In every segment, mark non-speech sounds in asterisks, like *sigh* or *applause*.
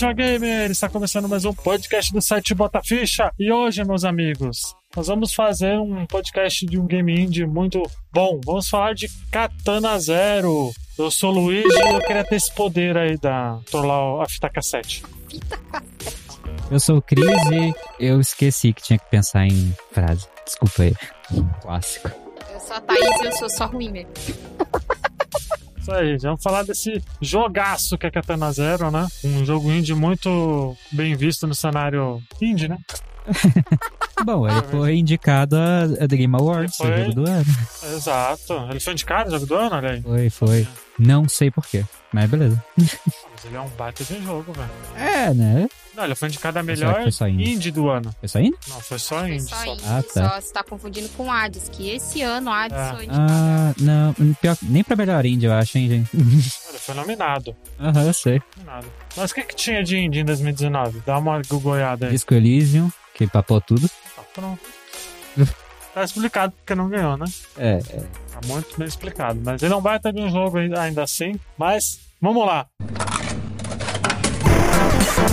Ficha Gamer! Está começando mais um podcast do site Bota Ficha. E hoje, meus amigos, nós vamos fazer um podcast de um game indie muito bom. Vamos falar de Katana Zero. Eu sou o Luigi e eu queria ter esse poder aí da trollar a fita cassete. Eu sou o Cris e eu esqueci que tinha que pensar em frase. Desculpa aí. Clássico. Eu sou a Thaís e eu sou só ruim mesmo. *laughs* Isso aí, vamos falar desse jogaço que é Katana Zero, né? Um jogo indie muito bem visto no cenário indie, né? *laughs* Bom, ele foi indicado a, Game Awards, foi? o jogo do ano. Exato. Ele foi indicado no jogo do ano, olha aí. Foi, foi. Não sei porquê, mas beleza. Mas ele é um baita de jogo, velho. É, né? Não, ele foi indicado a melhor só indie? indie do ano. Foi saindo? Não, foi só Foi indie. só Só. indie, Ah, tá. só você tá confundindo com Hades, que esse ano Hades É. foi indicado. Ah, não. Pior, nem pra melhor indie, eu acho, hein, gente. *laughs* Ele foi nominado. Aham, eu sei. nominado. Mas o que, que tinha de indie em 2019? Dá uma googleada aí. Disco Elysium, que papou tudo. Tá pronto. *laughs* Tá explicado porque não ganhou, né? É, é. Tá muito bem explicado. Mas ele não vai ter um jogo ainda assim. Mas vamos lá.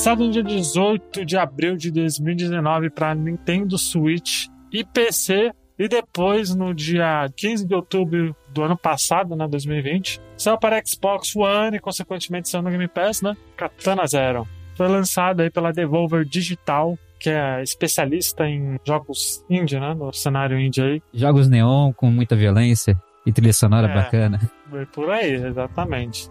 Lançado no dia 18 de abril de 2019 para Nintendo Switch e PC. E depois, no dia 15 de outubro do ano passado, né, 2020, saiu para Xbox One e, consequentemente, saiu no Game Pass, né? Katana Zero. Foi lançado aí pela Devolver Digital, que é especialista em jogos indie, né? No cenário indie aí. Jogos neon com muita violência e trilha sonora É. bacana. Foi Por aí, exatamente.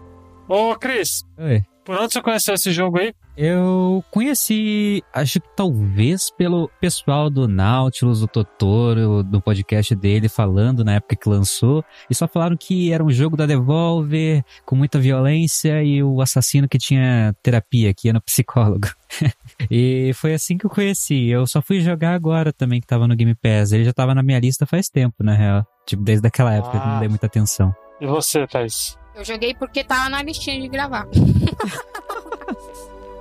Ô, Cris, Oi. Por onde você conheceu esse jogo aí? Eu conheci, acho que talvez pelo pessoal do Nautilus, do Totoro, do podcast dele, falando na época que lançou, e só falaram que era um jogo da Devolver, com muita violência, e o assassino que tinha terapia, que ia no psicólogo. *laughs* e foi assim que eu conheci. Eu só fui jogar agora também, que tava no Game Pass. Ele já tava na minha lista faz tempo, na real. Tipo, desde aquela época, eu Ah. não dei muita atenção. E você, Thaís? Eu joguei porque tava na listinha de gravar. *laughs*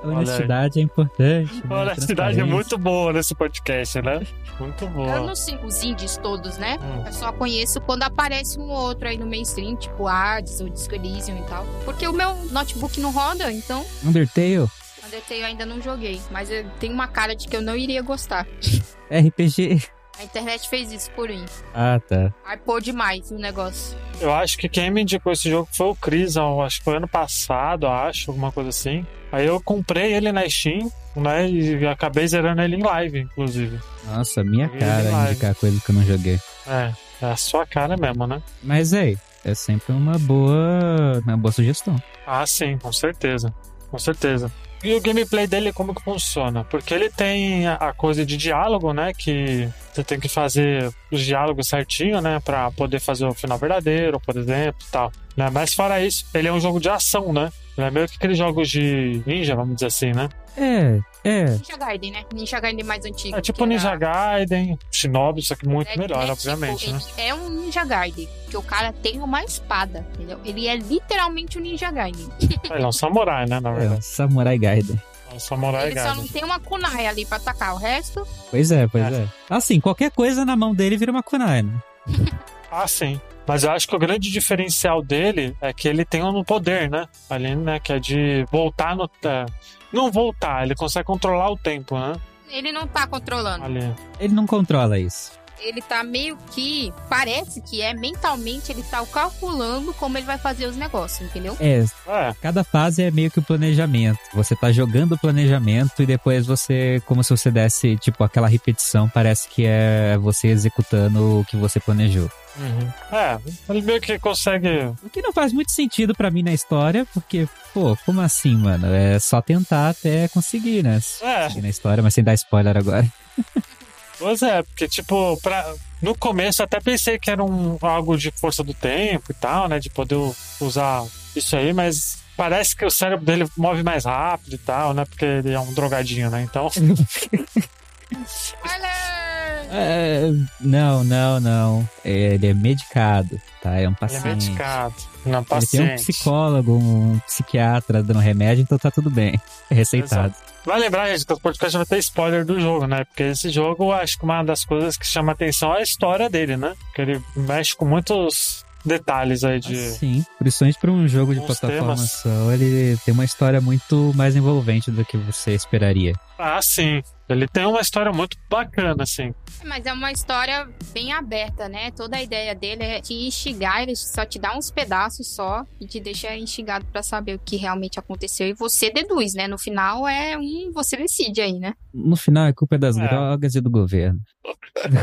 A honestidade é importante. né? Cidade é muito boa nesse podcast, né? Muito Eu boa. não sei os indies todos, né? Hum. Eu só conheço quando aparece um ou outro aí no mainstream, tipo Hades ou Disco Elysium e tal. Porque o meu notebook não roda, então Undertale, Undertale eu ainda não joguei. Mas eu tenho uma cara de que eu não iria gostar. *laughs* RPG. A internet fez isso por mim. Ah, tá. Hypou demais o negócio. Eu acho que quem me indicou esse jogo foi o Cris, acho que foi ano passado, acho, alguma coisa assim. Aí eu comprei ele na Steam, né? E acabei zerando ele em live, inclusive. Nossa, minha Joguei cara demais. indicar coisa que eu não joguei. É, é a sua cara mesmo, né? Mas aí, é sempre uma boa, uma boa sugestão. Ah, sim, com certeza. Com certeza. E o gameplay dele, como que funciona? Porque ele tem a coisa de diálogo, né? Que você tem que fazer os diálogos certinho, né? Pra poder fazer o final verdadeiro, por exemplo, e tal. Né? Mas fora isso, ele é um jogo de ação, né? Ele é meio que aqueles jogos de ninja, vamos dizer assim, né? É, é. Ninja Gaiden, né? Ninja Gaiden mais antigo. É tipo que era- Ninja Gaiden, Shinobi, só que muito É, melhor, é obviamente, tipo, né? É um Ninja Gaiden, que o cara tem uma espada, entendeu? Ele é literalmente um Ninja Gaiden. Ele é um samurai, né? Na É, verdade. Samurai Gaiden. É um samurai ele só não tem uma kunai ali pra atacar. O resto, Pois é, pois É. é. Assim, qualquer coisa na mão dele vira uma kunai, né? *laughs* Ah, sim. Mas eu acho que o grande diferencial dele é que ele tem um poder, né? Ali, né? Que é de voltar no. é, não voltar, ele consegue controlar o tempo, né? ele não tá controlando. Ali. Ele não controla isso. Ele tá meio que. Parece que é mentalmente ele tá calculando como ele vai fazer os negócios, entendeu? É, É, cada fase é meio que o planejamento. Você tá jogando o planejamento e depois você, como se você desse, tipo, aquela repetição, parece que é você executando o que você planejou. uhum. é, ele meio que consegue. O que não faz muito sentido pra mim na história, porque, pô, como assim, mano? É só tentar até conseguir, né? É. Na história, mas sem dar spoiler agora. *laughs* Pois é, porque, tipo, pra... no começo eu até pensei que era um, algo de força do tempo e tal, né? De poder usar isso aí, mas parece que o cérebro dele move mais rápido e tal, né? Porque ele é um drogadinho, né? Então. *laughs* É, não, não, não. Ele é medicado, tá? É um Ele é paciente. medicado. Não, Ele tem um paciente. psicólogo, um psiquiatra dando remédio, então tá tudo bem. É receitado. Vai lembrar, gente, que o podcast vai ter spoiler do jogo, né? Porque esse jogo, acho que uma das coisas que chama atenção é a história dele, né? Porque ele mexe com muitos detalhes aí de. Sim, principalmente para um jogo de plataforma temas. só, ele tem uma história muito mais envolvente do que você esperaria. Ah, sim. Ele tem uma história muito bacana, assim. Mas é uma história bem aberta, né? Toda a ideia dele é te instigar, ele só te dá uns pedaços só e te deixa instigado pra saber o que realmente aconteceu. E você deduz, né? No final é um. Você decide aí, né? No final, a culpa é das É. drogas e do governo. *laughs*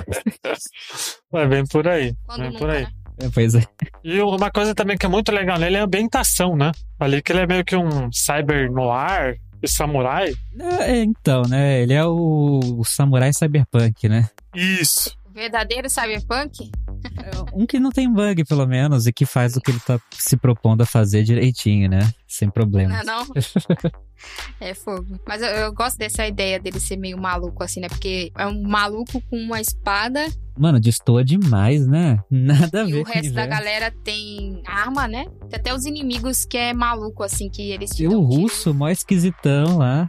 É bem por aí. Quando bem nunca, por aí. né? É, pois é. E uma coisa também que é muito legal nele é a ambientação, né? Ali que ele é meio que um cyber noir samurai. É, então, né? Ele é o, o samurai cyberpunk, né? Isso. O verdadeiro cyberpunk Um que não tem bug, pelo menos, e que faz o que ele tá se propondo a fazer direitinho, né? Sem Não problemas. é não? é fogo. Mas eu, eu gosto dessa ideia dele ser meio maluco, assim, né? Porque é um maluco com uma espada Mano, destoa demais, né? Nada a e ver o com resto da galera tem arma, né? Tem até os inimigos que é maluco, assim, que eles te E o tiro. russo, mó esquisitão lá.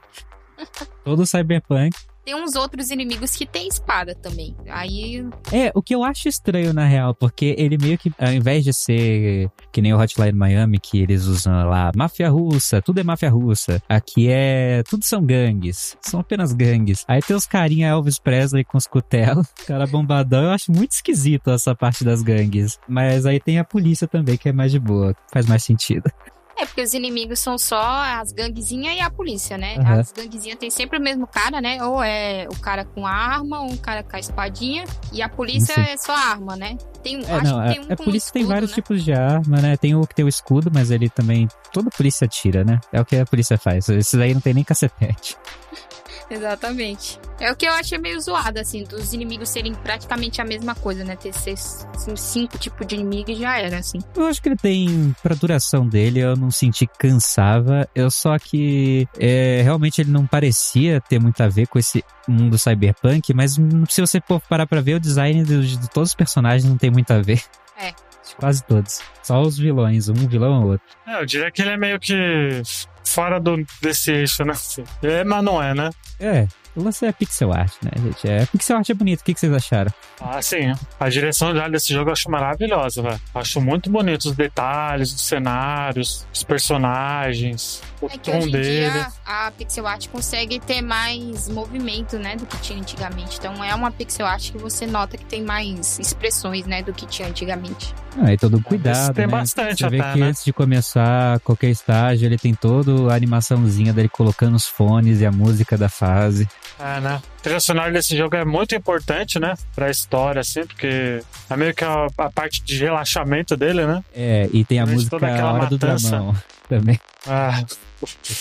*laughs* Todo cyberpunk. Tem uns outros inimigos que tem espada também. Aí, É, o que eu acho estranho na real, porque ele meio que, ao invés de ser que nem o Hotline Miami, que eles usam lá, máfia russa, tudo é máfia russa. Aqui é. Tudo são gangues. São apenas gangues. Aí tem os carinha Elvis Presley com os cutelos, *laughs* cara bombadão. Eu acho muito esquisito essa parte das gangues. Mas aí tem a polícia também, que é mais de boa. Faz mais sentido. É porque os inimigos são só as ganguezinhas e a polícia, né? Aham. As ganguezinhas tem sempre o mesmo cara, né? Ou é o cara com a arma, ou um cara com a espadinha. E a polícia Sim. é só a arma, né? Tem, É, acho não, que é, tem um é com polícia tem escudo, vários né? tipos de arma, né? Tem o que tem o escudo, mas ele também. Toda polícia tira, né? É o que a polícia faz. Esses aí não tem nem cacetete. *laughs* Exatamente. É o que eu achei meio zoado, assim, dos inimigos serem praticamente a mesma coisa, né? Ter seis, assim, cinco tipos de inimigo e já era, assim. Eu acho que ele tem, pra duração dele, eu não senti cansava. Eu só que é, realmente ele não parecia ter muito a ver com esse mundo cyberpunk, mas se você for parar pra ver, o design de, de todos os personagens não tem muito a ver. É. Quase todos. Só os vilões, um vilão ou outro. É, eu diria que ele é meio que fora do, desse eixo, né? É, mas não é, né? É, o lance é pixel art, né, gente? É, pixel art é bonito. O que, que vocês acharam? Ah, sim. A direção já desse jogo eu acho maravilhosa, velho. Acho muito bonito os detalhes, os cenários, os personagens, o É que tom hoje em dele. dia a pixel art consegue ter mais movimento, né, do que tinha antigamente. Então é uma pixel art que você nota que tem mais expressões, né, do que tinha antigamente. Ah, e todo cuidado, tem né? bastante Você vê até, que né? antes de começar qualquer estágio, ele tem toda a animaçãozinha dele colocando os fones e a música da fase. É, né? A trilha sonora desse jogo é muito importante, né? Pra história, assim, porque é meio que a, a parte de relaxamento dele, né? É, e tem a música toda aquela Hora do matança. Dramão *laughs* também. Ah,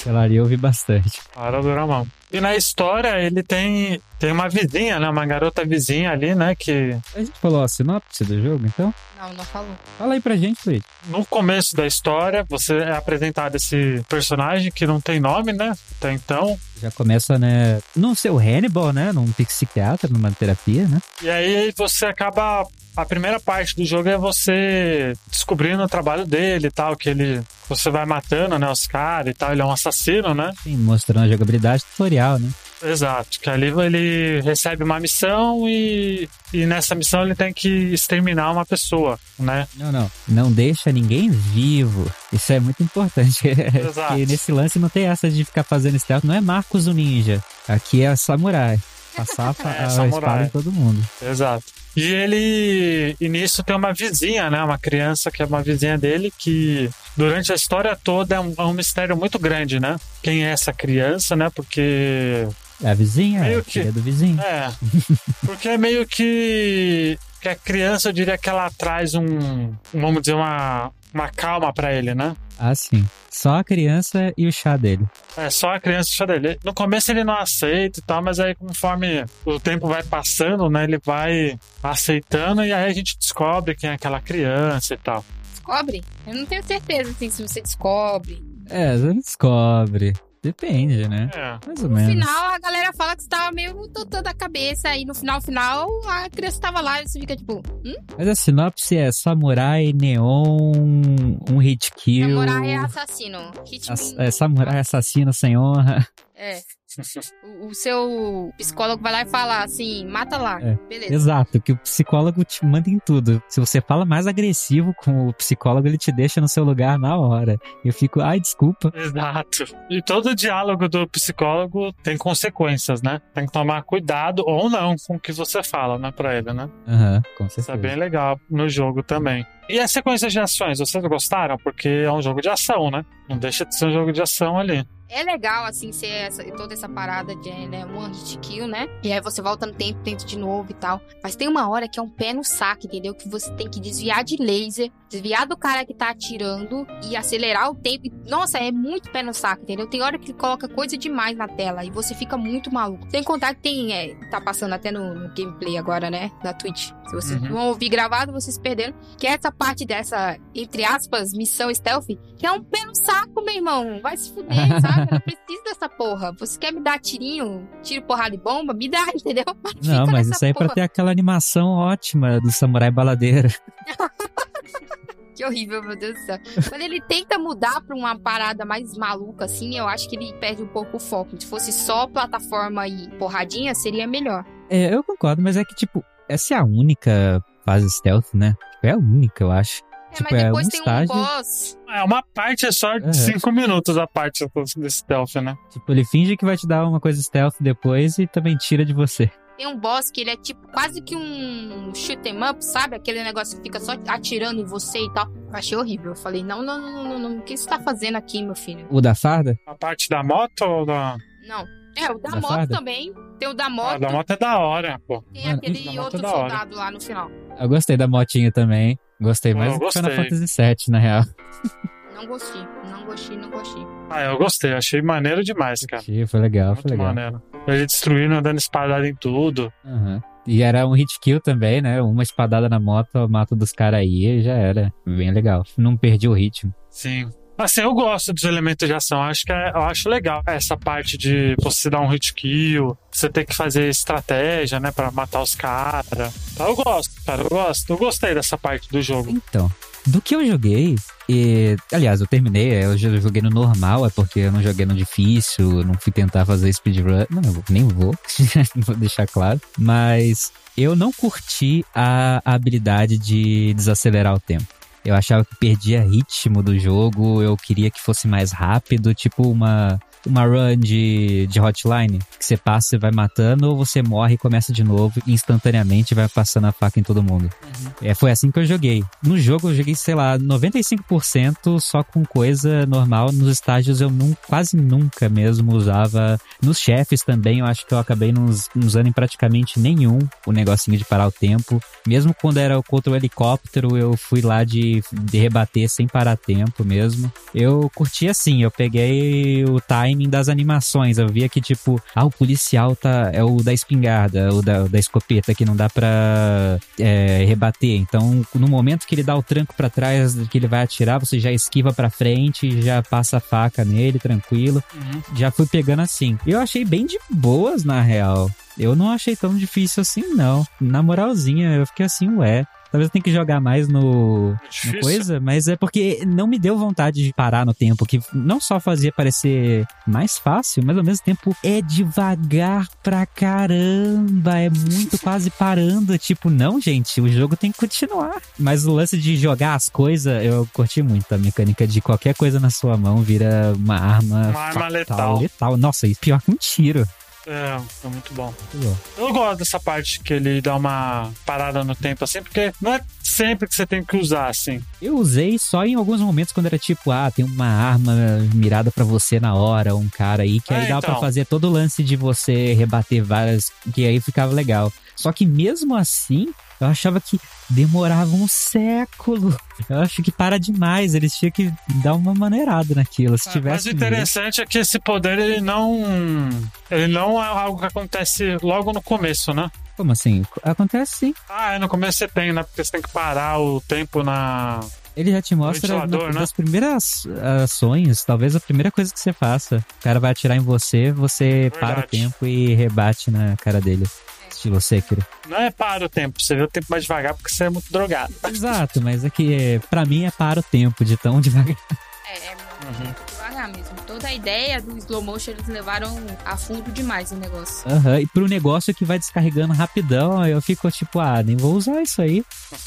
Aquela ali eu ouvi bastante. hora do Ramão. E na história ele tem, tem uma vizinha, né? Uma garota vizinha ali, né? Que A gente falou a sinopse do jogo, então? Não, não falou. Fala aí pra gente, Luiz. no começo da história você é apresentado esse personagem que não tem nome, né? Até então. Já começa, né? Não ser o Hannibal, né? Num psiquiatra, numa terapia, né? E aí você acaba. A primeira parte do jogo é você descobrindo o trabalho dele e tal, que ele. Você vai matando, né, os caras e tal, ele é um assassino, né? Sim, mostrando a jogabilidade tutorial, né? Exato, que ali ele recebe uma missão e, e nessa missão ele tem que exterminar uma pessoa, né? Não, não. Não deixa ninguém vivo. Isso é muito importante. *laughs* Exato. Porque nesse lance não tem essa de ficar fazendo stealth. Não é Marcos o Ninja. Aqui é samurai. Passar a, *laughs* É, a espada em todo mundo. Exato. E ele. E nisso tem uma vizinha, né? Uma criança que é uma vizinha dele que. Durante a história toda é um, é um mistério muito grande, né? Quem é essa criança, né? Porque É a vizinha, Meio a que- filha do vizinho. É. Porque é meio que. Que a criança, eu diria que ela traz um. Vamos dizer, uma, uma calma pra ele, né? Ah, sim. Só a criança e o chá dele. É só a criança deixa dele. No começo ele não aceita e tal, mas aí conforme o tempo vai passando, né? Ele vai aceitando e aí a gente descobre quem é aquela criança e tal. Descobre? Eu não tenho certeza, assim, se você descobre. É, você descobre. Depende, né? É. Mais ou No menos. final, a galera fala que você tava meio totando da cabeça. Aí no final, final, a criança tava lá e você fica tipo, hum? Mas a sinopse é samurai, neon, um hit kill. Samurai é assassino. Hitman. ass- é, samurai assassino sem honra. É. O, o seu psicólogo vai lá e fala assim, mata lá. É. Beleza. Exato, que o psicólogo te manda em tudo. Se você fala mais agressivo com o psicólogo, ele te deixa no seu lugar na hora. Eu fico, ai, desculpa. Exato. E todo diálogo do psicólogo tem consequências, né? Tem que tomar cuidado ou não com o que você fala, né, pra ele, né? Aham, com Isso é certeza. bem legal no jogo também. E as sequências de ações, vocês gostaram? Porque é um jogo de ação, né? Não deixa de ser um jogo de ação ali. É legal, assim, ser essa- toda essa parada de né, one hit kill, né? E aí você volta no tempo, tenta de novo e tal. Mas tem uma hora que é um pé no saco, entendeu? Que você tem que desviar de laser, desviar do cara que tá atirando e acelerar o tempo. Nossa, é muito pé no saco, entendeu? Tem hora que ele coloca coisa demais na tela e você fica muito maluco. Sem contar que tem, é, tá passando até no, no gameplay agora, né? Da Twitch. Se vocês Uhum. vão ouvir gravado, vocês perderam. Que é essa parte dessa, entre aspas, missão stealth, que é um pé no saco, meu irmão. Vai se fuder, *laughs* sabe? Eu não preciso dessa porra. Você quer me dar tirinho, tiro, porrada e bomba? Me dá, *laughs* entendeu? Não, Fica mas isso aí é pra ter aquela animação ótima do samurai baladeira. *laughs* *laughs* Que horrível, meu Deus do céu. Quando ele tenta mudar pra uma parada mais maluca, assim, eu acho que ele perde um pouco o foco. Se fosse só plataforma e porradinha, seria melhor. É, eu concordo, mas é que, tipo, essa é a única fase stealth, né? Tipo, É a única, eu acho. É, Tipo, mas é depois um tem estágio- um boss. É uma parte só de Uhum. 5 minutos a parte desse stealth, né? Tipo, ele finge que vai te dar uma coisa stealth depois e também tira de você. Tem um boss que ele é tipo quase que um shoot 'em up, sabe? Aquele negócio que fica só atirando em você e tal. Eu achei horrível. Eu falei, não, não, não, não, não. O que você tá fazendo aqui, meu filho? O da farda? A parte da moto ou da. Não. É, o da, Da moto farda? também. Tem o da Ah, moto. da moto é da hora, pô. Tem Mano, aquele outro é soldado lá no final. Eu gostei da motinha também. Gostei Eu mais do gostei. Final Fantasy VII, na real. Não gostei, não gostei, não gostei. Ah, eu gostei, achei maneiro demais, cara. Achei, Foi legal, Muito foi legal. maneiro. Ele destruindo, dando espadada em tudo. Aham. E era um hit kill também, né? Uma espadada na moto, eu mato dos caras aí e já era. Bem legal. Não perdi o ritmo. Sim. Assim, eu gosto dos elementos de ação. Acho que é- eu acho legal essa parte de você dar um hit kill, você ter que fazer estratégia, né, Pra matar os caras. Então, eu gosto, cara, eu gosto. Eu gostei dessa parte do jogo. Então, do que eu joguei, e, aliás, eu terminei, eu joguei no normal, é porque eu não joguei no difícil, não fui tentar fazer speedrun, não, eu nem vou, *laughs* vou deixar claro, mas eu não curti a habilidade de desacelerar o tempo. Eu achava que perdia ritmo do jogo, eu queria que fosse mais rápido, tipo uma, uma run de, de hotline, que você passa e vai matando, ou você morre e começa de novo, instantaneamente vai passando a faca em todo mundo. É, foi assim que eu joguei. No jogo eu joguei, sei lá, 95% só com coisa normal. Nos estágios eu não, quase nunca mesmo usava. Nos chefes também eu acho que eu acabei não us- não usando em praticamente nenhum o negocinho de parar o tempo. Mesmo quando era contra o helicóptero, eu fui lá de, de rebater sem parar tempo mesmo. Eu curti assim, eu peguei o timing das animações. Eu via que, tipo, ah, o policial tá. É o da espingarda, o da, da escopeta que não dá pra é, rebater. Então, no momento que ele dá o tranco pra trás, que ele vai atirar, você já esquiva pra frente, já passa a faca nele, tranquilo. Já fui pegando assim. Eu achei bem de boas, na real. Eu não achei tão difícil assim, não. Na moralzinha, eu fiquei assim, ué. Talvez eu tenha que jogar mais no, no Difícil. coisa, mas é porque não me deu vontade de parar no tempo, que não só fazia parecer mais fácil, mas ao mesmo tempo é devagar pra caramba, é muito quase parando, tipo, não, gente, o jogo tem que continuar. Mas o lance de jogar as coisas, eu curti muito a mecânica de qualquer coisa na sua mão vira uma arma Uma arma fatal, letal. letal. Nossa, e pior que um tiro. É, é muito bom. Muito bom. Eu gosto dessa parte que ele dá uma parada no tempo, assim, porque não é sempre que você tem que usar, assim. Eu usei só em alguns momentos quando era tipo, ah, tem uma arma mirada pra você na hora, um cara aí, que aí É, dá então. pra fazer todo o lance de você rebater várias, que aí ficava legal. Só que mesmo assim, eu achava que demorava um século. Eu acho que para demais, eles tinham que dar uma maneirada naquilo. Se Mas tivesse. o interessante é que esse poder, ele não. Ele não é algo que acontece logo no começo, né? Como assim? Acontece sim. Ah, é, no começo você tem, né? Porque você tem que parar o tempo na. Ele já te mostra na, né? nas primeiras ações, talvez a primeira coisa que você faça. O cara vai atirar em você, você para o Verdade. tempo e rebate na cara dele. Estilo Sekiro. Não é para o tempo, você vê o tempo mais devagar porque você é muito drogado. Exato, mas é que é, pra mim é para o tempo de tão devagar. É, é muito mesmo. Toda a ideia do slow motion eles levaram a fundo demais o negócio. Aham, E pro negócio que vai descarregando rapidão, eu fico tipo, ah, nem vou usar isso aí.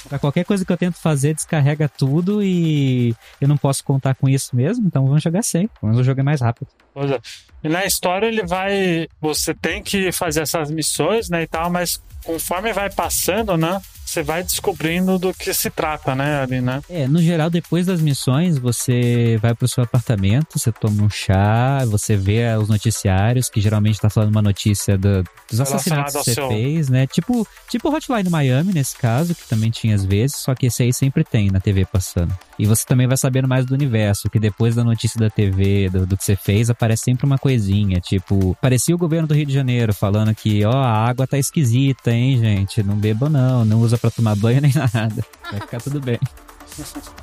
Pra qualquer coisa que eu tento fazer, descarrega tudo e eu não posso contar com isso mesmo, então vamos jogar sem. Vamos jogar mais rápido. Pois é. E na história ele vai. Você tem que fazer essas missões, né? E tal, mas conforme vai passando, né? Você vai descobrindo do que se trata, né? Ali, né? É, no geral, depois das missões, você vai pro seu apartamento, você toma um chá, você vê os noticiários, que geralmente tá falando uma notícia do- dos assassinatos que você seu- fez, né? Tipo, tipo Hotline Miami, nesse caso, que também tinha às vezes, só que esse aí sempre tem na TV passando. E você também vai sabendo mais do universo, que depois da notícia da TV, do, do que você fez, aparece sempre uma coisinha, tipo, parecia o governo do Rio de Janeiro falando que, ó, a água tá esquisita, hein, gente, não beba não, não usa pra tomar banho nem *laughs* nada, vai ficar tudo bem.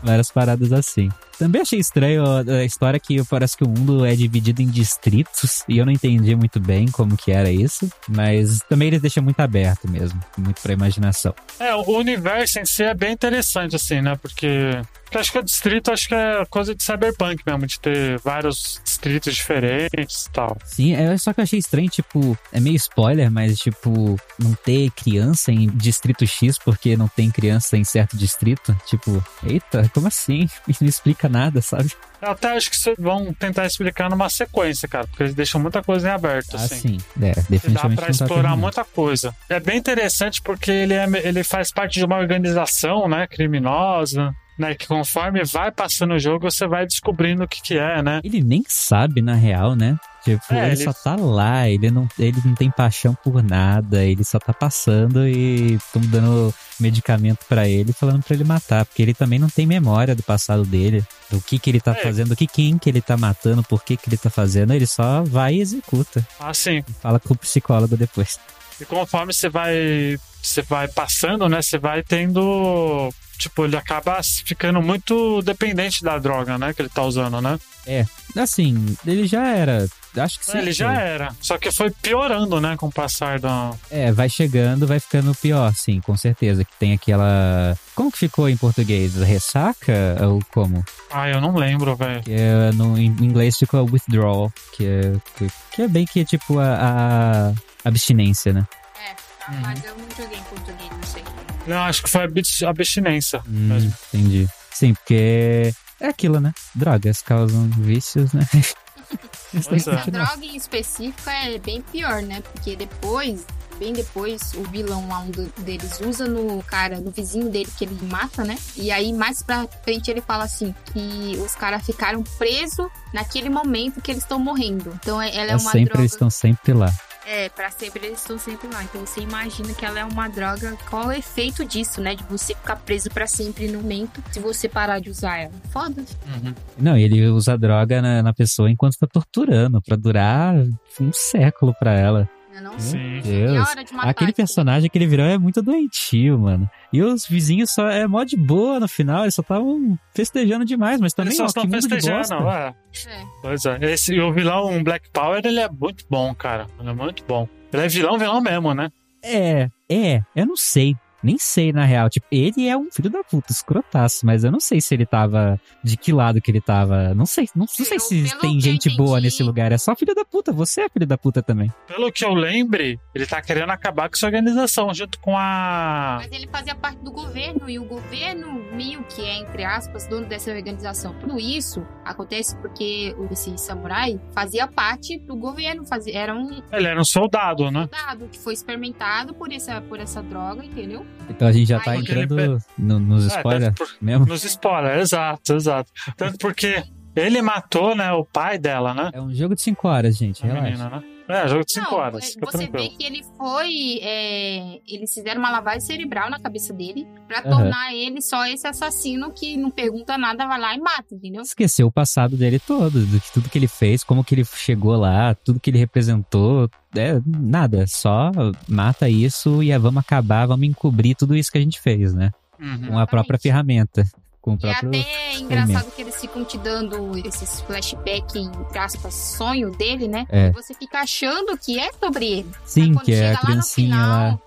Várias paradas assim. Também achei estranho a história que parece que o mundo é dividido em distritos e eu não entendi muito bem como que era isso, mas também eles deixam muito aberto mesmo, muito pra imaginação. É, o universo em si é bem interessante, assim, né? Porque. Porque acho que o distrito acho que é coisa de cyberpunk mesmo, de ter vários distritos diferentes e tal. Sim, é só que eu achei estranho, tipo, é meio spoiler, mas tipo, não ter criança em distrito X porque não tem criança em certo distrito, tipo, eita, como assim? Isso *laughs* não explica nada, sabe? Eu até acho que vocês vão tentar explicar numa sequência, cara, porque eles deixam muita coisa em aberto, Ah, assim. sim, é, E dá definitivamente pra tá explorar terminando. muita coisa. É bem interessante porque ele, é, ele faz parte de uma organização, né, criminosa, né, que conforme vai passando o jogo, você vai descobrindo o que que é, né? Ele nem sabe, na real, né? Tipo, É, ele, ele- só tá lá, ele não, ele não tem paixão por nada, ele só tá passando e estão dando medicamento pra ele, falando pra ele matar, porque ele também não tem memória do passado dele, do que que ele tá É. fazendo, do que quem que ele tá matando, por que que ele tá fazendo, ele só vai e executa. Assim, Fala com o psicólogo depois. e conforme você vai, você vai passando, né, você vai tendo... Tipo, ele acaba ficando muito dependente da droga, né, que ele tá usando, né? Assim, ele já era, acho que sim. ele já era. Só que foi piorando, né, com o passar da... É, vai chegando, vai ficando pior, sim, com certeza. Que tem aquela. Como que ficou em português? Ressaca? Ou como? Ah, eu não lembro, velho. É, no, em inglês ficou withdrawal, que é, que, que é bem que tipo a, a abstinência, né? É, tá, mas eu não joguei em português, não sei. Não, acho que foi abs- abstinência Hum, mesmo. entendi. Sim, porque é aquilo, né? Drogas causam vícios, né? *laughs* É. A continuar. droga em específico é bem pior, né? Porque depois, bem depois, o vilão lá, um deles usa no cara, no vizinho dele que ele mata, né? E aí, mais pra frente, ele fala assim: que os caras ficaram presos naquele momento que eles estão morrendo. Então, é- ela é É uma sempre droga. eles estão sempre lá. É, pra sempre eles estão sempre lá. Então você imagina que ela é uma droga. Qual é o efeito disso, né? De você ficar preso pra sempre no momento se você parar de usar ela. Foda. Não, ele usa droga na, na pessoa enquanto tá torturando, pra durar um século pra ela. Né, não? Sim. Deus. hora de matar Aquele personagem que ele virou é muito doentio, mano. E os vizinhos só é mó de boa no final, eles só estavam festejando demais, mas também Eles só ó, que festejando, é. É. Pois é. Esse, o vilão Black Power, ele é muito bom, cara. Ele é muito bom. Ele é vilão, vilão mesmo, né? É, é, eu não sei. Nem sei, na real. Tipo, ele é um filho da puta, escrotaço, mas eu não sei se ele tava. De que lado que ele tava. Não sei, não, não sei Eu- se tem gente boa entendi- nesse lugar. É só filho da puta. Você é filho da puta também. Pelo que eu lembre, ele tá querendo acabar com essa organização junto com a. Mas ele fazia parte do governo e o governo meio que é, entre aspas, dono dessa organização. Tudo isso acontece porque o- esse samurai fazia parte do governo, fazia, era um Ele era um soldado, né? soldado que foi experimentado por essa, por essa droga, entendeu? Então a gente já tá Ai, entrando no- nos É, spoilers tanto por- mesmo. Nos spoilers, exato, exato. Tanto porque ele matou, né, o pai dela, né? É um jogo de 5 horas, gente. A Relaxa. menina, né? É, jogo de 5 Não, horas. é, Fica você tranquilo. vê que ele foi. é, eles fizeram uma lavagem cerebral na cabeça dele pra Aham. tornar ele só esse assassino que não pergunta nada, vai lá e mata, entendeu? Esqueceu o passado dele todo, do que tudo que ele fez, como que ele chegou lá, tudo que ele representou. É, nada, só mata isso e é, vamos acabar, vamos encobrir tudo isso que a gente fez, né? Uhum. Com a própria ferramenta. Com o E é até engraçado que eles ficam te dando esses flashbacks, entre aspas, sonho dele, né? É. E você fica achando que é sobre ele. Sim, que é a lá no criancinha final, lá.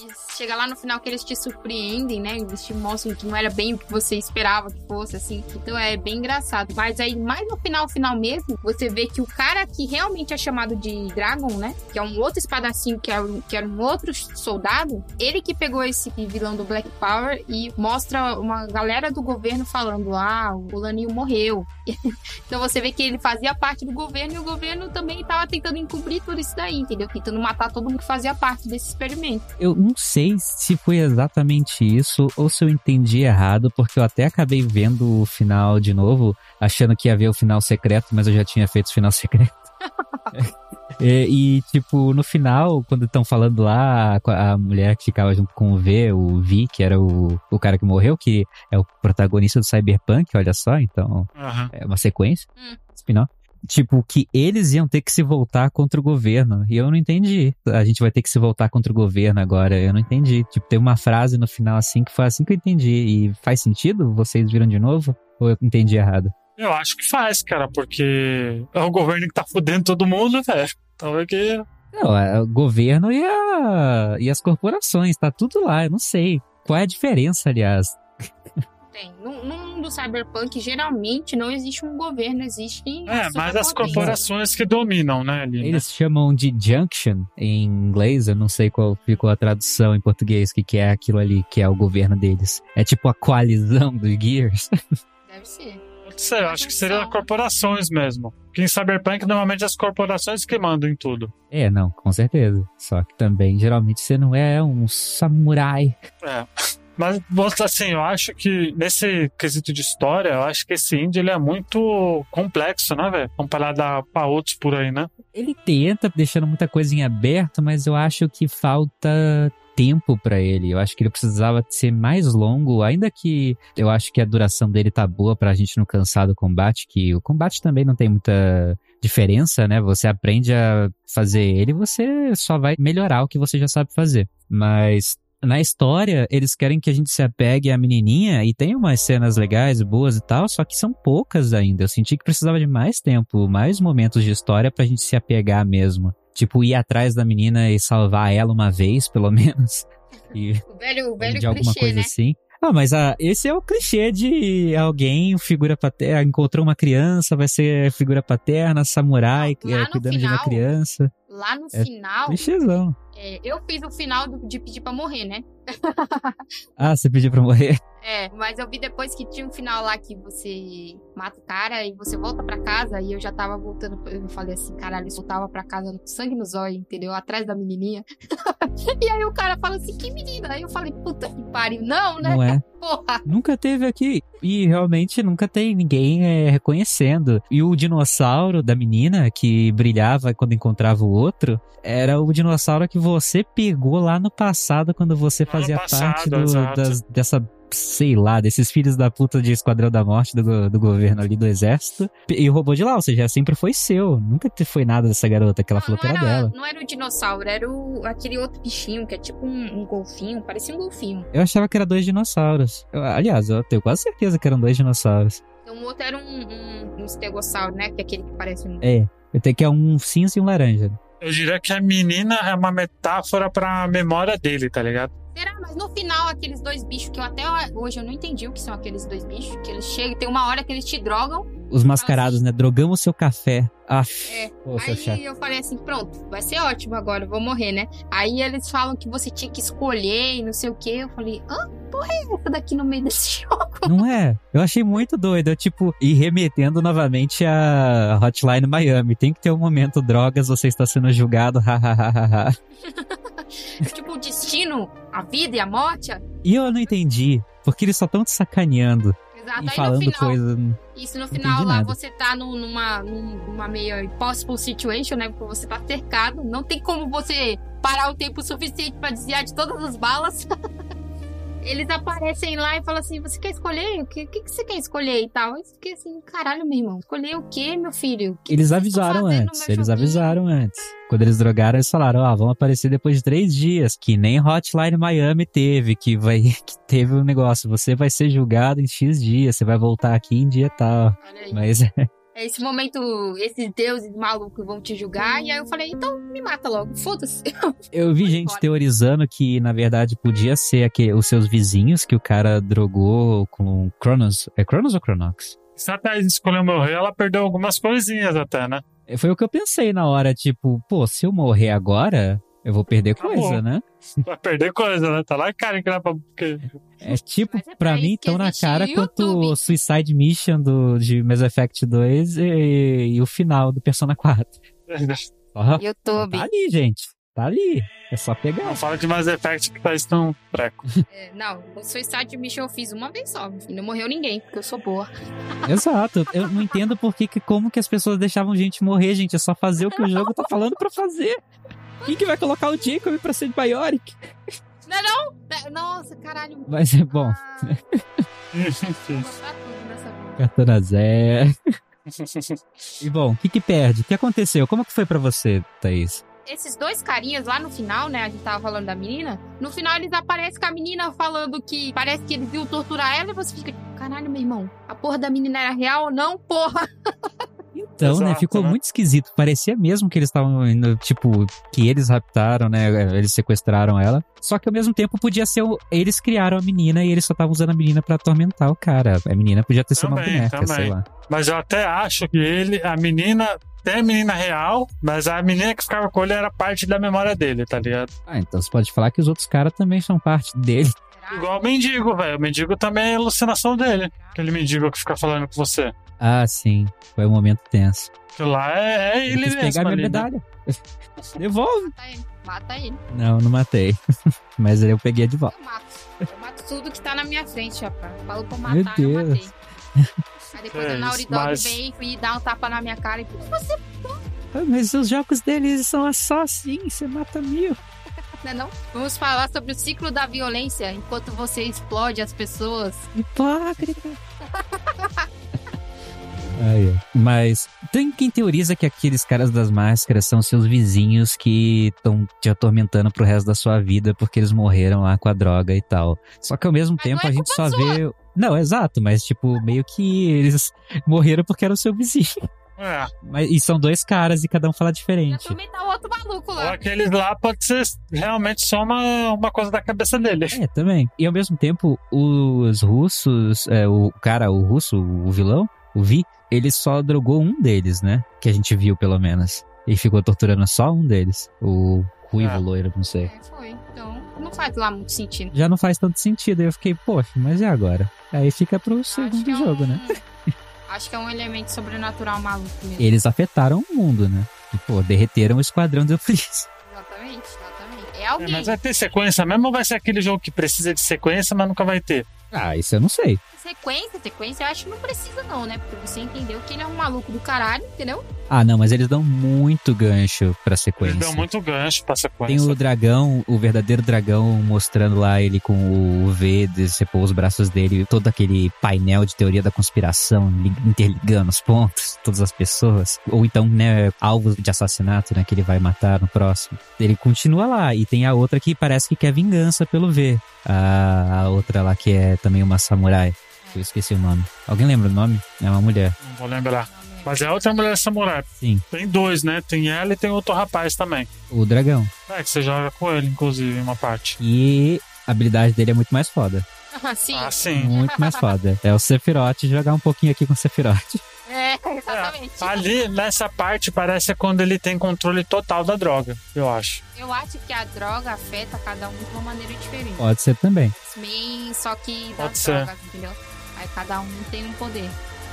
E chega lá no final que eles te surpreendem, né? Eles te mostram que não era bem o que você esperava que fosse, assim. Então é bem engraçado. Mas aí, mais no final, final mesmo, você vê que o cara que realmente é chamado de Dragon, né? Que é um outro espadacinho, que que era um outro soldado, ele que pegou esse vilão do Black Power e mostra uma galera do governo falando: ah, o Laninho morreu. *laughs* então você vê que ele fazia parte do governo e o governo também tava tentando encobrir tudo isso daí, entendeu? Tentando matar todo mundo que fazia parte desse experimento. Eu não sei se foi exatamente isso ou se eu entendi errado, porque eu até acabei vendo o final de novo, achando que ia ver o final secreto, mas eu já tinha feito o final *laughs* secreto. É, e, tipo, no final, quando estão falando lá, com a mulher que ficava junto com o V, o Vi, que era o, o cara que morreu, que é o protagonista do Cyberpunk, olha só, então Aham. é uma sequência, Hum. spin-off. Tipo, que eles iam ter que se voltar contra o governo. E eu não entendi. A gente vai ter que se voltar contra o governo agora. Eu não entendi. Tipo, tem uma frase no final assim que foi assim que eu entendi. E faz sentido? Vocês viram de novo? Ou eu entendi errado? Eu acho que faz, cara, porque é o governo que tá fudendo todo mundo, velho. Então é que. Não, é o governo e, a, e as corporações. Tá tudo lá. Eu não sei. Qual é a diferença, aliás? Tem. No, no mundo cyberpunk, geralmente não existe um governo, existem. É, mas as corporações que dominam, né, ali. né? Eles chamam de junction em inglês, eu não sei qual ficou a tradução em português, o que, que é aquilo ali, que é o governo deles. É tipo a coalizão dos Gears. *laughs* Deve ser. Pode ser, eu acho que seria corporações mesmo. Porque em Cyberpunk, normalmente as corporações que mandam em tudo. É, não, com certeza. Só que também, geralmente, você não é um samurai. É. Mas, assim, eu acho que nesse quesito de história, eu acho que esse indie ele é muito complexo, né, velho? Comparado a, outros por aí, né? Ele tenta, deixando muita coisa em aberto, mas eu acho que falta tempo pra ele. Eu acho que ele precisava ser mais longo, ainda que eu acho que a duração dele tá boa pra gente não cansar do combate, que o combate também não tem muita diferença, né? Você aprende a fazer ele, você só vai melhorar o que você já sabe fazer. Mas na história, eles querem que a gente se apegue à menininha e tem umas cenas legais, boas e tal, só que são poucas ainda. Eu senti que precisava de mais tempo, mais momentos de história pra gente se apegar mesmo. Tipo, ir atrás da menina e salvar ela uma vez, pelo *laughs* menos. E O velho, o velho de alguma clichê, coisa né? assim. Ah, mas ah, esse é o clichê de alguém, figura paterna, encontrou uma criança, vai ser figura paterna, samurai, é, cuidando de uma final, criança. Lá no É final, Clichêzão. É, eu fiz o final de pedir pra morrer, né? *laughs* Ah, você pediu pra morrer? É, mas eu vi depois que tinha um final lá que você mata o cara e você volta pra casa e eu já tava voltando. Eu falei assim, caralho, eu voltava pra casa com sangue nos olhos, entendeu? Atrás da menininha. *laughs* e aí o cara fala assim, que menina? Aí eu falei, puta que pariu, não, né? Não é? *laughs* Porra. Nunca teve aqui. E realmente nunca tem ninguém é, reconhecendo. E o dinossauro da menina que brilhava quando encontrava o outro era o dinossauro que você pegou lá no passado quando você fazia passado, parte do- das- dessa. Sei lá, desses filhos da puta de Esquadrão da Morte do, do governo ali do exército. E roubou de lá, ou seja, sempre foi seu. Nunca te- foi nada dessa garota que ela Não, falou que era, dela. não era o dinossauro, era o, aquele outro bichinho que é tipo um, um golfinho, parecia um golfinho. Eu achava que era dois dinossauros. Eu- aliás, eu tenho quase certeza que eram dois dinossauros. Então o outro era um, um, um estegossauro, né? Que é aquele que parece um. É. Eu tenho que é um cinza e um laranja. Eu diria que a menina é uma metáfora pra memória dele, tá ligado? Será? Mas no final, aqueles dois bichos que eu até hoje eu não entendi o que são aqueles dois bichos. Que eles chegam, tem uma hora que eles te drogam. Os mascarados, né? Drogamos seu café. É. Ô, seu Aí chefe. eu falei assim, pronto, vai ser ótimo agora, eu vou morrer, né? Aí eles falam que você tinha que escolher e não sei o quê. Eu falei, hã? Porra é essa daqui no meio desse *laughs* jogo? Não é? Eu achei muito doido. Eu, tipo, e remetendo novamente a Hotline Miami. Tem que ter um momento drogas, você está sendo julgado, hahaha. *laughs* tipo, o destino, a vida e a morte. e eu não entendi, porque eles só estão te sacaneando Exato. e Aí no falando final, coisa. isso no final lá, nada. você tá num- numa, num- numa meio impossible situation, né? Porque você tá cercado. Não tem como você parar o tempo suficiente pra desviar de todas as balas. *laughs* Eles aparecem lá e falam assim: Você quer escolher? O que, que, que você quer escolher e tal? Eu fiquei assim: Caralho, meu irmão, escolher o quê, meu filho? Que Eles que avisaram antes, eles joguinho?" avisaram antes. Quando eles drogaram, eles falaram, ó, vão aparecer depois de três dias, que nem Hotline Miami teve, que vai, *laughs* que teve um negócio, você vai ser julgado em X dias, você vai voltar aqui em dia tal. Mas É *laughs* esse momento, esses deuses malucos vão te julgar. E aí eu falei: Então me mata logo, foda-se. *laughs* eu vi gente embora. teorizando que, na verdade, podia ser aquele, os seus vizinhos que o cara drogou com Cronos. É Cronos ou Cronox? Se a Thaís escolheu morrer, ela perdeu algumas coisinhas até, né? Foi o que eu pensei na hora, tipo, pô, se eu morrer agora, eu vou perder Acabou. coisa, né? *laughs* Vai perder coisa, né? Tá lá, cara, que não é pra... porque- É tipo, é pra pra mim, tão na cara quanto o Suicide Mission do, de Mass Effect 2 e, e o final do Persona 4. *laughs* Ó, YouTube. tá ali, gente. Tá ali. É só pegar. Não fala de Mass Effect que tá tão preco. *laughs* É, não, o Suicide Mission eu fiz uma vez só. E não morreu ninguém, porque eu sou boa. Exato. Eu não entendo por que, que- como que as pessoas deixavam gente morrer, gente. É só fazer o que o jogo tá falando pra fazer. Quem que vai colocar o Jacob pra ser de Bioric? Não é não? Nossa, caralho. Mas é bom. Ah, *laughs* Zé. *laughs* E bom, o que que perde? O que aconteceu? Como que foi pra você, Thaís? Esses dois carinhas lá no final, né? A gente tava falando da menina. No final eles aparecem com a menina falando que parece que eles iam torturar ela e você fica, caralho, meu irmão, a porra da menina era real ou não, porra? *laughs* Então, né? Exato, Ficou né? muito esquisito. Parecia mesmo que eles estavam indo, tipo, que eles raptaram, né? Eles sequestraram ela. Só que ao mesmo tempo podia ser. O... Eles criaram a menina e eles só estavam usando a menina pra atormentar o cara. A menina podia ter sido uma Também, boneca, também. sei lá. Mas eu até acho que ele, a menina, tem a menina real, mas a menina que ficava com ele era parte da memória dele, tá ligado? Ah, então você pode falar que os outros caras também são parte dele. Igual o mendigo, velho. O mendigo também é alucinação dele. Aquele mendigo que fica falando com você. Ah, sim. Foi um momento tenso. Aquilo lá é, é Eu ele mesmo pegar minha ali, né? medalha. *laughs* Devolve. Mata ele. Mata ele. Não, não matei. *laughs* Mas eu peguei de volta. Eu mato. Eu mato tudo que tá na minha frente, rapaz. Falou pra Meu matar, eu Deus. matei. Aí depois É a Naughty isso, Dog mas- vem e dá um tapa na minha cara e você Ah, Mas os jogos deles são só assim, você mata mil. Não é não? Vamos falar sobre o ciclo da violência enquanto você explode as pessoas. Hipócrita. *laughs* Ai, ai. Mas tem quem teoriza que aqueles caras das máscaras são seus vizinhos que estão te atormentando pro resto da sua vida porque eles morreram lá com a droga e tal. Só que ao mesmo Mas tempo é a gente só culpa vê. Não, exato, mas tipo, meio que eles *laughs* morreram porque era o seu vizinho. É. Mas, e são dois caras e cada um fala diferente. também tá outro maluco Ou lá. aqueles lá pode ser realmente só uma, uma coisa da cabeça dele. É, também. E ao mesmo tempo, os russos, é, o cara, o russo, o vilão, o Vi, ele só drogou um deles, né? Que a gente viu, pelo menos. E ficou torturando só um deles. O ruivo Ah. loiro, não sei. É, foi. Então, não faz lá muito sentido. Já não faz tanto sentido. Aí eu fiquei, poxa, mas e agora? Aí fica pro segundo é um- jogo, né? *laughs* Acho que é um elemento sobrenatural maluco mesmo. Eles afetaram o mundo, né? E, pô, derreteram o esquadrão de polícia. *laughs* Exatamente, exatamente. É É, alguém. mas vai ter sequência mesmo ou vai ser aquele jogo que precisa de sequência, mas nunca vai ter? Ah, isso eu não sei. Sequência, sequência, eu acho que não precisa não, né? Porque você entendeu que ele é um maluco do caralho, entendeu? Ah, não, mas eles dão muito gancho pra sequência. Ele deu muito gancho pra Tem sequência. o dragão, o verdadeiro dragão, mostrando lá ele com o V, decepou os braços dele, todo aquele painel de teoria da conspiração, li- interligando os pontos, todas as pessoas. Ou então, né, alvos de assassinato, né, que ele vai matar no próximo. Ele continua lá, e tem a outra que parece que quer vingança pelo V. A, a outra lá que é também uma samurai. Eu esqueci o nome. Alguém lembra o nome? É uma mulher. Não vou lembrar. Mas é outra mulher samurai. Sim. Tem dois, né? Tem ela e tem outro rapaz também. O dragão. É, que você joga com ele, inclusive, em uma parte. E habilidade dele é muito mais foda. Sim. Ah, sim. Muito mais foda. É o Sephiroth jogar um pouquinho aqui com o Sephiroth. É, exatamente. Ali, nessa parte, parece quando ele tem controle total da droga, eu acho. Eu acho que a droga afeta cada um de uma maneira diferente. Pode ser também. X-Men, só que Pode das ser. entendeu? Aí cada um tem um poder.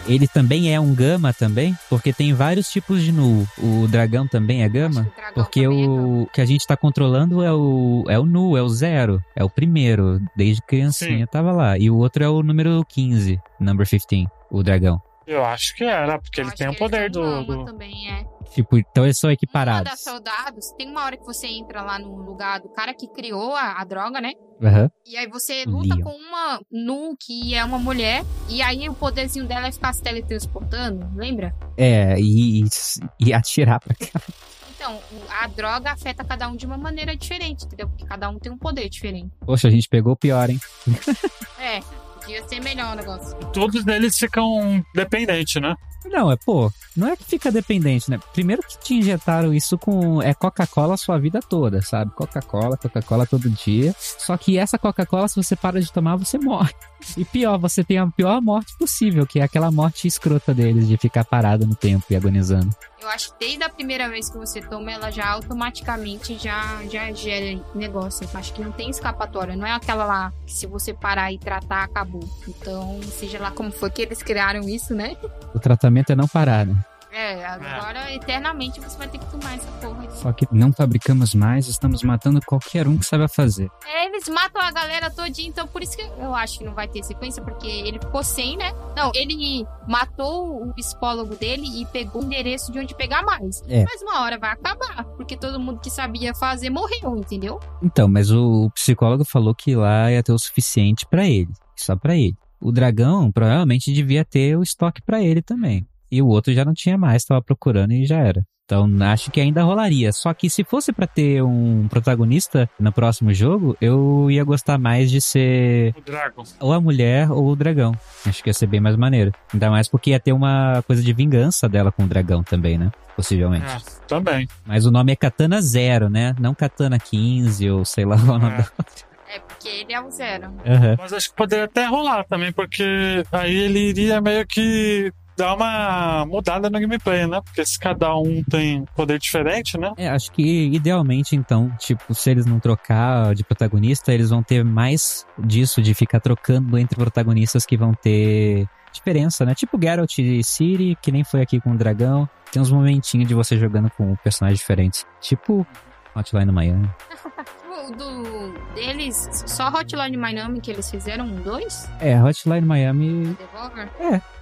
Ele também é um gama também, porque tem vários tipos de nu. O dragão também é gama. Que o Porque também é gama. o que a gente tá controlando é o, é o nu, é o zero. É o primeiro. Desde criancinha Sim. tava lá. E o outro é o número 15, number 15, o dragão. Eu acho que era, porque Eu ele acho tem o poder do. do- também, é. Tipo, então eles são Uma equiparados. das soldados, tem uma hora que você entra lá no lugar do cara que criou a, a droga, né? Aham. E aí você luta Leon. com uma Nu, que é uma mulher, e aí o poderzinho dela é ficar se teletransportando, lembra? É, e, e, e atirar pra cá. Então, a droga afeta cada um de uma maneira diferente, entendeu? Porque cada um tem um poder diferente. Poxa, a gente pegou o pior, hein? É, podia ser melhor o negócio. Todos eles ficam dependentes, né? Não, é, pô, não é que fica dependente, né? Primeiro que te injetaram isso com. É Coca-Cola a sua vida toda, sabe? Coca-Cola, Coca-Cola todo dia. Só que essa Coca-Cola, se você para de tomar, você morre. E pior, você tem a pior morte possível, que é aquela morte escrota deles, de ficar parado no tempo e agonizando. Eu acho que desde a primeira vez que você toma, ela já automaticamente já, já gera negócio. Eu acho que não tem escapatória. Não é aquela lá que se você parar e tratar, acabou. Então, seja lá como foi que eles criaram isso, né? O tratamento é não parar, né? É, agora eternamente você vai ter que tomar essa porra. Só que não fabricamos mais, estamos matando qualquer um que saiba fazer. É, eles matam a galera todinha, então por isso que eu acho que não vai ter sequência, porque ele ficou sem, né? Não, ele matou o psicólogo dele e pegou o endereço de onde pegar mais. É. Mas uma hora vai acabar, porque todo mundo que sabia fazer morreu, entendeu? Então, mas o psicólogo falou que lá ia ter o suficiente pra ele, só pra ele. O dragão provavelmente devia ter o estoque pra ele também. E o outro já não tinha mais, tava procurando e já era. Então, acho que ainda rolaria. Só que se fosse pra ter um protagonista no próximo jogo, eu ia gostar mais de ser O Dragon. ou a mulher ou o dragão. Acho que ia ser bem mais maneiro. Ainda mais porque ia ter uma coisa de vingança dela com o dragão também, né? Possivelmente. É, também. Mas o nome é Katana Zero, né? Não Katana 15 ou sei lá o nome É. da. É porque ele é o zero. Aham. Mas acho que poderia até rolar também, porque aí ele iria meio que dar uma mudada no gameplay, né? Porque se cada um tem poder diferente, né? É, acho que idealmente, então, tipo, se eles não trocar de protagonista, eles vão ter mais disso, de ficar trocando entre protagonistas que vão ter diferença, né? Tipo Geralt e Ciri, que nem foi aqui com o Dragão. Tem uns momentinhos de você jogando com personagens diferentes. Tipo Hotline Miami. *laughs* Do deles, só Hotline Miami que eles fizeram um dois? É, Hotline Miami, Devolver?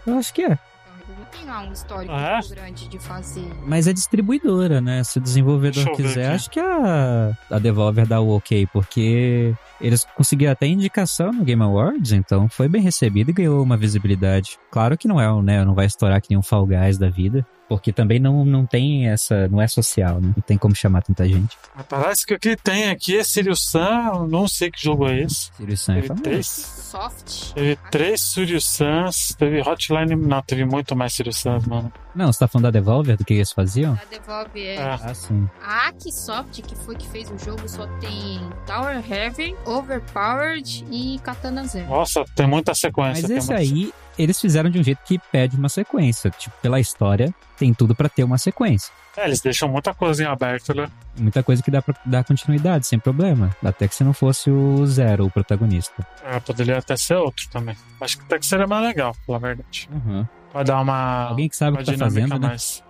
eu acho que é. Então não tem lá um histórico Ah, é? muito grande de fazer. Mas é distribuidora, né? Se o desenvolvedor quiser, aqui. acho que a, a Devolver dá o ok, porque eles conseguiram até indicação no Game Awards, então foi bem recebido e ganhou uma visibilidade. Claro que não é, né? Não vai estourar que nem um Fall Guys da vida, porque também não, não tem essa. Não é social, né? Não tem como chamar tanta gente. Mas Parece que o que tem aqui é Sirius eu não sei que jogo é esse. Sirius Sam é Teve famoso. três, Soft. teve três Sirius Suns, teve Hotline. Não, teve muito mais Sirius Suns, mano. Não, você tá falando da Devolver, do que eles faziam? A Devolve é. É. Ah, sim. A Akisoft, que foi que fez o jogo, só tem Tower Heavy, Overpowered e Katana Zero. Nossa, tem muita sequência. Mas tem esse aí, eles fizeram de um jeito que pede uma sequência. Tipo, pela história, tem tudo pra ter uma sequência. É, eles deixam muita coisa em aberto, né? Muita coisa que dá pra dar continuidade, sem problema. Até que se não fosse o Zero, o protagonista. É, poderia até ser outro também. Acho que até que seria mais legal, pela verdade. Pra dar uma, Alguém que sabe o que tá fazendo, né? mais.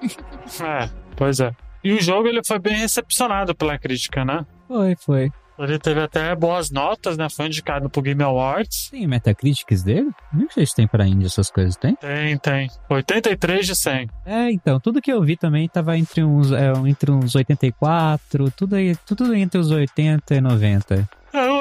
*laughs* é, pois é. E o jogo ele foi bem recepcionado pela crítica, né? Foi, foi. Ele teve até boas notas, né? Foi indicado pro Game Awards. Tem Metacritics dele? Nem sei se tem pra Índia essas coisas, tem? Tem, tem. 83 de 100. É, então, tudo que eu vi também tava entre uns, é, entre uns 84, tudo, aí, tudo entre os 80 e 90.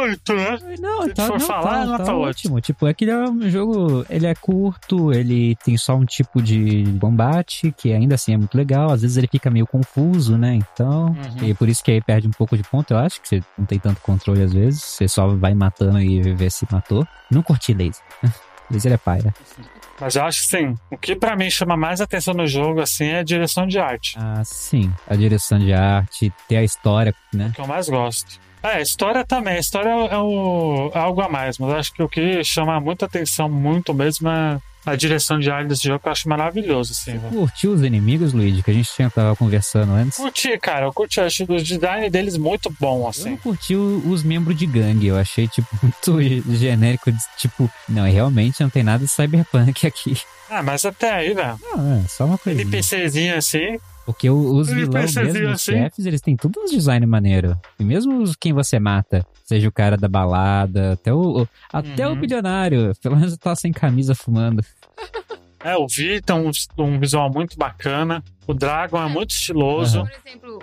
É 8, né? Não, Se tá, for não, falar, tá, nota tá ótimo. Tipo, é que ele é um jogo, ele é curto, ele tem só um tipo de combate, que ainda assim é muito legal. Às vezes ele fica meio confuso, né? Então, Uhum. e por isso que aí perde um pouco de ponto, eu acho, que você não tem tanto controle às vezes. Você só vai matando e vê se matou. Não curti laser. *laughs* laser é paira. Mas eu acho que sim. O que pra mim chama mais atenção no jogo, assim, é a direção de arte. Ah, sim. A direção de arte, ter a história, né? Que eu mais gosto. É, a história também. A história é, o, é algo a mais, mas acho que o que chama muita atenção muito mesmo é a direção de arte desse jogo que eu acho maravilhoso, assim, velho. Curtiu os inimigos, Luigi, que a gente tinha tava conversando antes? Curti, cara, eu curti, eu acho o design deles muito bom, Eu assim. não curti os membros de gangue, eu achei, tipo, *laughs* muito genérico, de, tipo, não, realmente não tem nada de cyberpunk aqui. Ah, mas até aí, velho. Não, é só uma coisa. NPCzinho assim. Porque o- os Ele vilões mesmo, os assim? chefes, eles têm tudo uns design maneiro. E mesmo os- quem você mata, seja o cara da balada, até o, o- até o Uhum. bilionário, pelo menos tá sem camisa fumando. É, o Vi tem um, um visual muito bacana. O Dragon é muito estiloso. Por exemplo,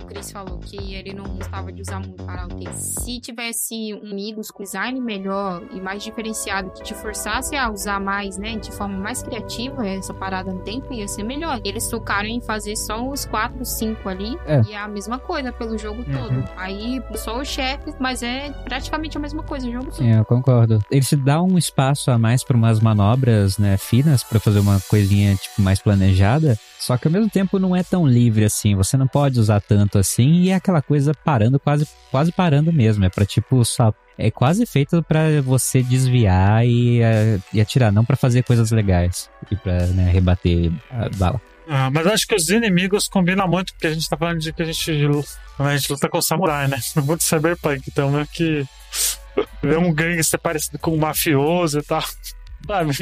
o Chris falou que ele não gostava de usar muito karaokê. Se tivesse um amigos com design melhor e mais diferenciado que te forçasse a usar mais, né, de forma mais criativa essa parada no tempo, ia ser melhor. Eles tocaram em fazer só os 4, 5 ali É. e é a mesma coisa pelo jogo Uhum. todo. Aí só os chefes, mas é praticamente a mesma coisa o jogo todo. Sim, eu concordo. Ele te dá um espaço a mais pra umas manobras, né, finas, pra fazer uma coisinha, tipo, mais planejada. Só que ao mesmo tempo não é tão livre assim. Você não pode usar tanto assim e é aquela coisa parando, quase, quase parando mesmo. É pra, tipo, só. É quase feito pra você desviar e, eh, e atirar, não pra fazer coisas legais. E pra, né, rebater a bala. Ah, mas acho que os inimigos combinam muito, porque a gente tá falando de que a gente a gente luta com samurai, né? *laughs* Muito cyberpunk, então meio que ver um gangster parecido com um mafioso e tal. Sabe?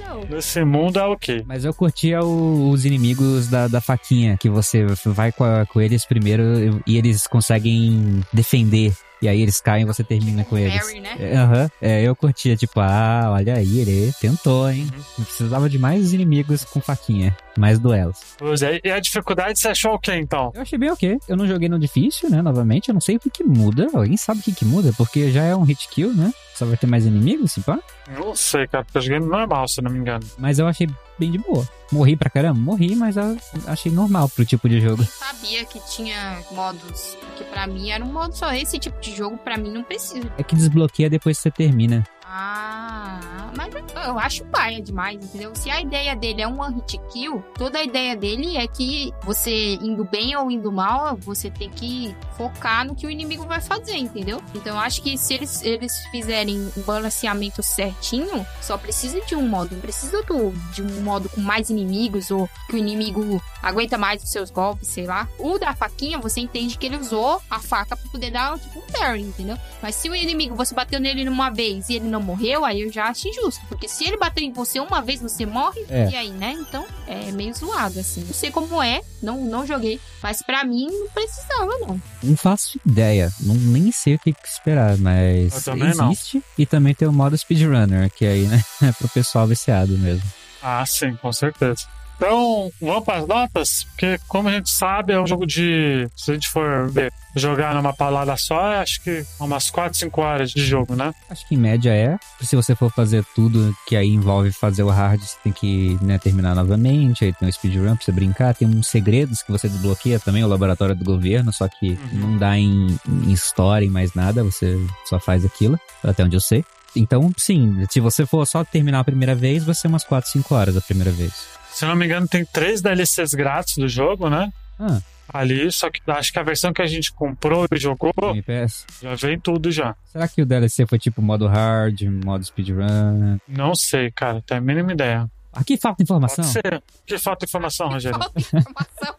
Não. Nesse mundo é ok. Mas eu curtia o- os inimigos da, da faquinha, que você vai com, a- com eles primeiro e eles conseguem defender. E aí eles caem e você termina com eles. Barry, né? Aham, é, eu curtia, tipo, ah, olha aí, ele tentou, hein? Não precisava de mais inimigos com faquinha, mais duelos. Pois é, e a dificuldade você achou o que então? Eu achei bem ok. Eu não joguei no difícil, né, novamente, eu não sei o que que muda. Alguém sabe o que que muda? Porque já é um hit kill, né? Só vai ter mais inimigos, se pá. Não sei, cara, porque eu joguei no normal, se eu não me engano. Mas eu achei bem de boa. Morri pra caramba? Morri, mas eu achei normal pro tipo de jogo. sabia que tinha modos, que pra mim era um modo só. Esse tipo de jogo pra mim não precisa. É que desbloqueia depois que você termina. Ah, mas eu acho paia demais, entendeu? Se a ideia dele é um one hit kill, toda a ideia dele é que você indo bem ou indo mal, você tem que focar no que o inimigo vai fazer, entendeu? Então eu acho que se eles, eles fizerem um balanceamento certinho, só precisa de um modo, não precisa do, de um modo com mais inimigos ou que o inimigo aguenta mais os seus golpes, sei lá. O da faquinha, você entende que ele usou a faca pra poder dar tipo um parry, entendeu? Mas se o inimigo, você bateu nele numa vez e ele não morreu, aí eu já acho injusto. Porque se ele bater em você uma vez, você morre. É. E aí, né? Então, é meio zoado, assim. Não sei como é, não, não joguei. Mas pra mim, não precisava, não. Não faço ideia. Não, nem sei o que esperar, mas também não. existe. E também tem o modo speedrunner, que aí, né, *laughs* é pro pessoal viciado mesmo. Ah, sim, com certeza. Então, vamos para as notas? Porque, como a gente sabe, é um jogo de. Se a gente for ver, jogar numa palavra só, é, acho que umas 4, 5 horas de jogo, né? Acho que em média é. Se você for fazer tudo que aí envolve fazer o hard, você tem que né, terminar novamente. Aí tem o speedrun pra você brincar. Tem uns segredos que você desbloqueia também, o laboratório do governo, só que não dá em, em história, em mais nada. Você só faz aquilo, até onde eu sei. Então, sim, se você for só terminar a primeira vez, vai ser umas 4, 5 horas a primeira vez. Se não me engano, tem três DLCs grátis do jogo, né? Ah, Ali, só que acho que a versão que a gente comprou e jogou já vem tudo já. Será que o DLC foi tipo modo hard, modo speedrun? Não sei, cara, tem a mínima ideia. Aqui falta informação. Pode ser. Que falta informação, Rogério? Falta informação.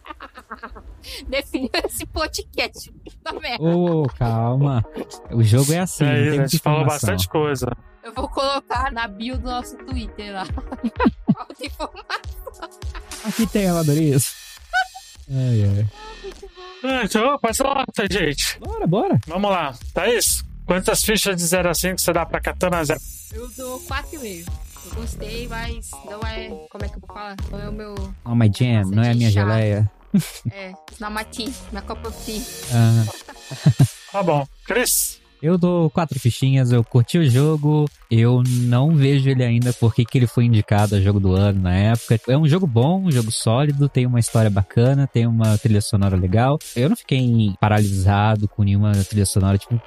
*laughs* Definiu esse podcast. Tá merda. Ô, calma. O jogo é assim, é isso, tem a gente falou bastante coisa. Eu vou colocar na bio do nosso Twitter lá. *laughs* Falta informação. Aqui tem amadorismo. Ai, ai. Ah, Então, passa a nota, gente. Bora, bora. Vamos lá, Thaís? Quantas fichas de 0 a 5 você dá pra Katana Zero? Eu dou 4,5. Eu gostei, mas não é. Como é que eu vou falar? Não é o meu. Oh, my jam, não é a minha Chá. geleia. É, na tea, na of tea. Ah, *laughs* Tá bom. Cris? eu dou quatro fichinhas, eu curti o jogo, eu não vejo ele ainda porque que ele foi indicado a jogo do ano na época. É um jogo bom, um jogo sólido, tem uma história bacana, tem uma trilha sonora legal. Eu não fiquei paralisado com nenhuma trilha sonora, tipo,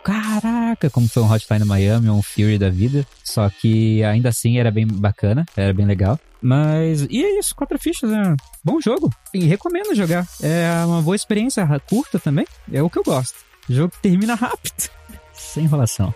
caraca, como foi um Hotline Miami ou um Fury da vida. Só que ainda assim era bem bacana, era bem legal. Mas, e é isso, quatro fichas, é bom jogo. E recomendo jogar. É uma boa experiência, curta também, é o que eu gosto. Jogo termina rápido. *laughs* Sem enrolação.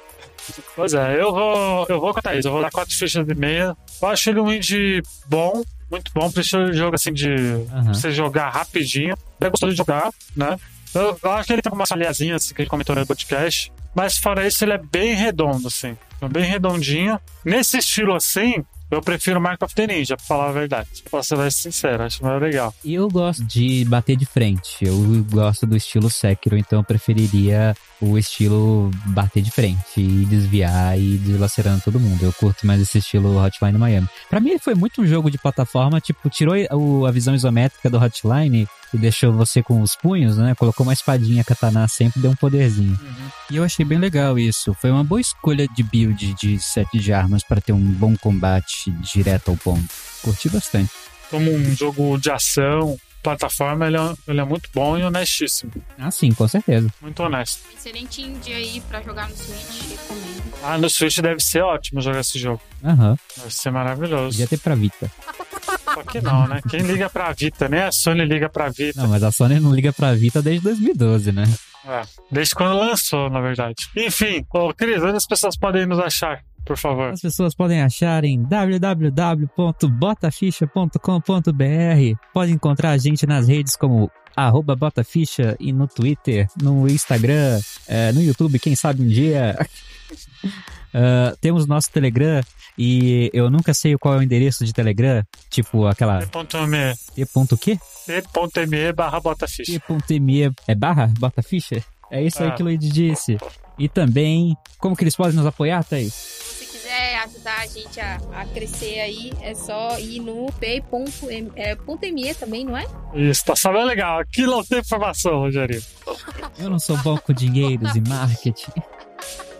Pois é, eu vou, eu vou a Thaís, eu vou dar quatro fichas e meia. Eu acho ele um indie bom, muito bom pra esse jogo assim de Aham. você jogar rapidinho. É gostoso de jogar, né? Eu, eu acho que ele tem umas falhazinhas assim, que a gente comentou no podcast. Mas fora isso, ele é bem redondo, assim. É Bem redondinho. Nesse estilo assim, eu prefiro Mark of the Ninja, pra falar a verdade. Posso ser mais sincero, acho mais legal. E eu gosto de bater de frente. Eu gosto do estilo Sekiro, então eu preferiria o estilo bater de frente e desviar e dilacerando todo mundo. Eu curto mais esse estilo Hotline Miami. Pra mim ele foi muito um jogo de plataforma, tipo, tirou a visão isométrica do Hotline e deixou você com os punhos, né? Colocou uma espadinha katana sempre, deu um poderzinho. E eu achei bem legal isso. Foi uma boa escolha de build de set de armas pra ter um bom combate direto ao ponto. Curti bastante. Como um jogo de ação, plataforma, ele é, ele é muito bom e honestíssimo. Ah, sim, com certeza. Muito honesto. Excelente indie aí pra jogar no Switch, recomendo. Ah, no Switch deve ser ótimo jogar esse jogo. Aham. Deve ser maravilhoso. Podia ter pra Vita. Só que não, né? Quem liga pra Vita, né? A Sony liga pra Vita. Não, mas a Sony não liga pra Vita desde 2012, né? É, desde quando lançou, na verdade. Enfim, ô Cris, onde as pessoas podem nos achar, por favor? As pessoas podem achar em www.botaficha.com.br. Pode encontrar a gente nas redes como arroba botaficha e no Twitter, no Instagram, eh, no YouTube, quem sabe um dia. *laughs* Ah, temos nosso Telegram e eu nunca sei qual é o endereço de Telegram, tipo aquela T.me t ponto quê? T.me barra botaficha. t.me é barra botaficha? É isso aí Ah. que o Luigi disse. E também, como que eles podem nos apoiar, Thaís? Se você quiser ajudar a gente a, a crescer aí, é só ir no pay.me é, também, não é? Isso, tá sabendo legal. Aqui não tem informação, Rogerinho. Eu não sou bom com dinheiros e marketing. *laughs*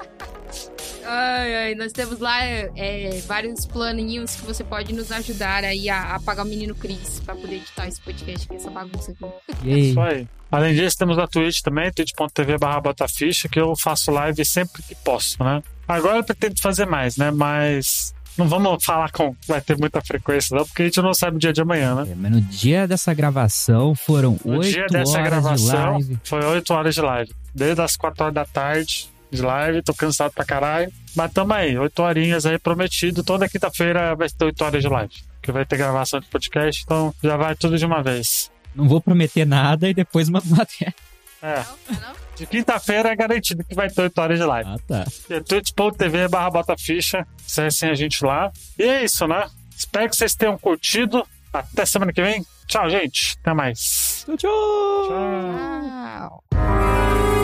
Ai, ai, nós temos lá é, é, vários planinhos que você pode nos ajudar aí a, a pagar o menino Cris pra poder editar esse podcast, que é essa bagunça aqui. Yay. Isso aí. Além disso, temos a Twitch também, twitch.tv barra botaficha, que eu faço live sempre que posso, né? Agora eu pretendo fazer mais, né? Mas não vamos falar com vai ter muita frequência, não, porque a gente não sabe o dia de amanhã, né? É, mas no dia dessa gravação foram No oito dia dessa horas de gravação, live. foi 8 horas de live. Desde as 4 horas da tarde de live, tô cansado pra caralho. Mas tamo aí, 8 horinhas aí prometido. Toda quinta-feira vai ter 8 horas de live. Que vai ter gravação de podcast, então já vai tudo de uma vez. Não vou prometer nada e depois mando *laughs* matéria. É, Não? Não? de quinta-feira é garantido que vai ter 8 horas de live. Ah, tá. É twitch.tv barra botaficha. Acessem a gente lá. E é isso, né? Espero que vocês tenham curtido. Até semana que vem. Tchau, gente. Até mais. Tchau, tchau. Tchau. Tchau.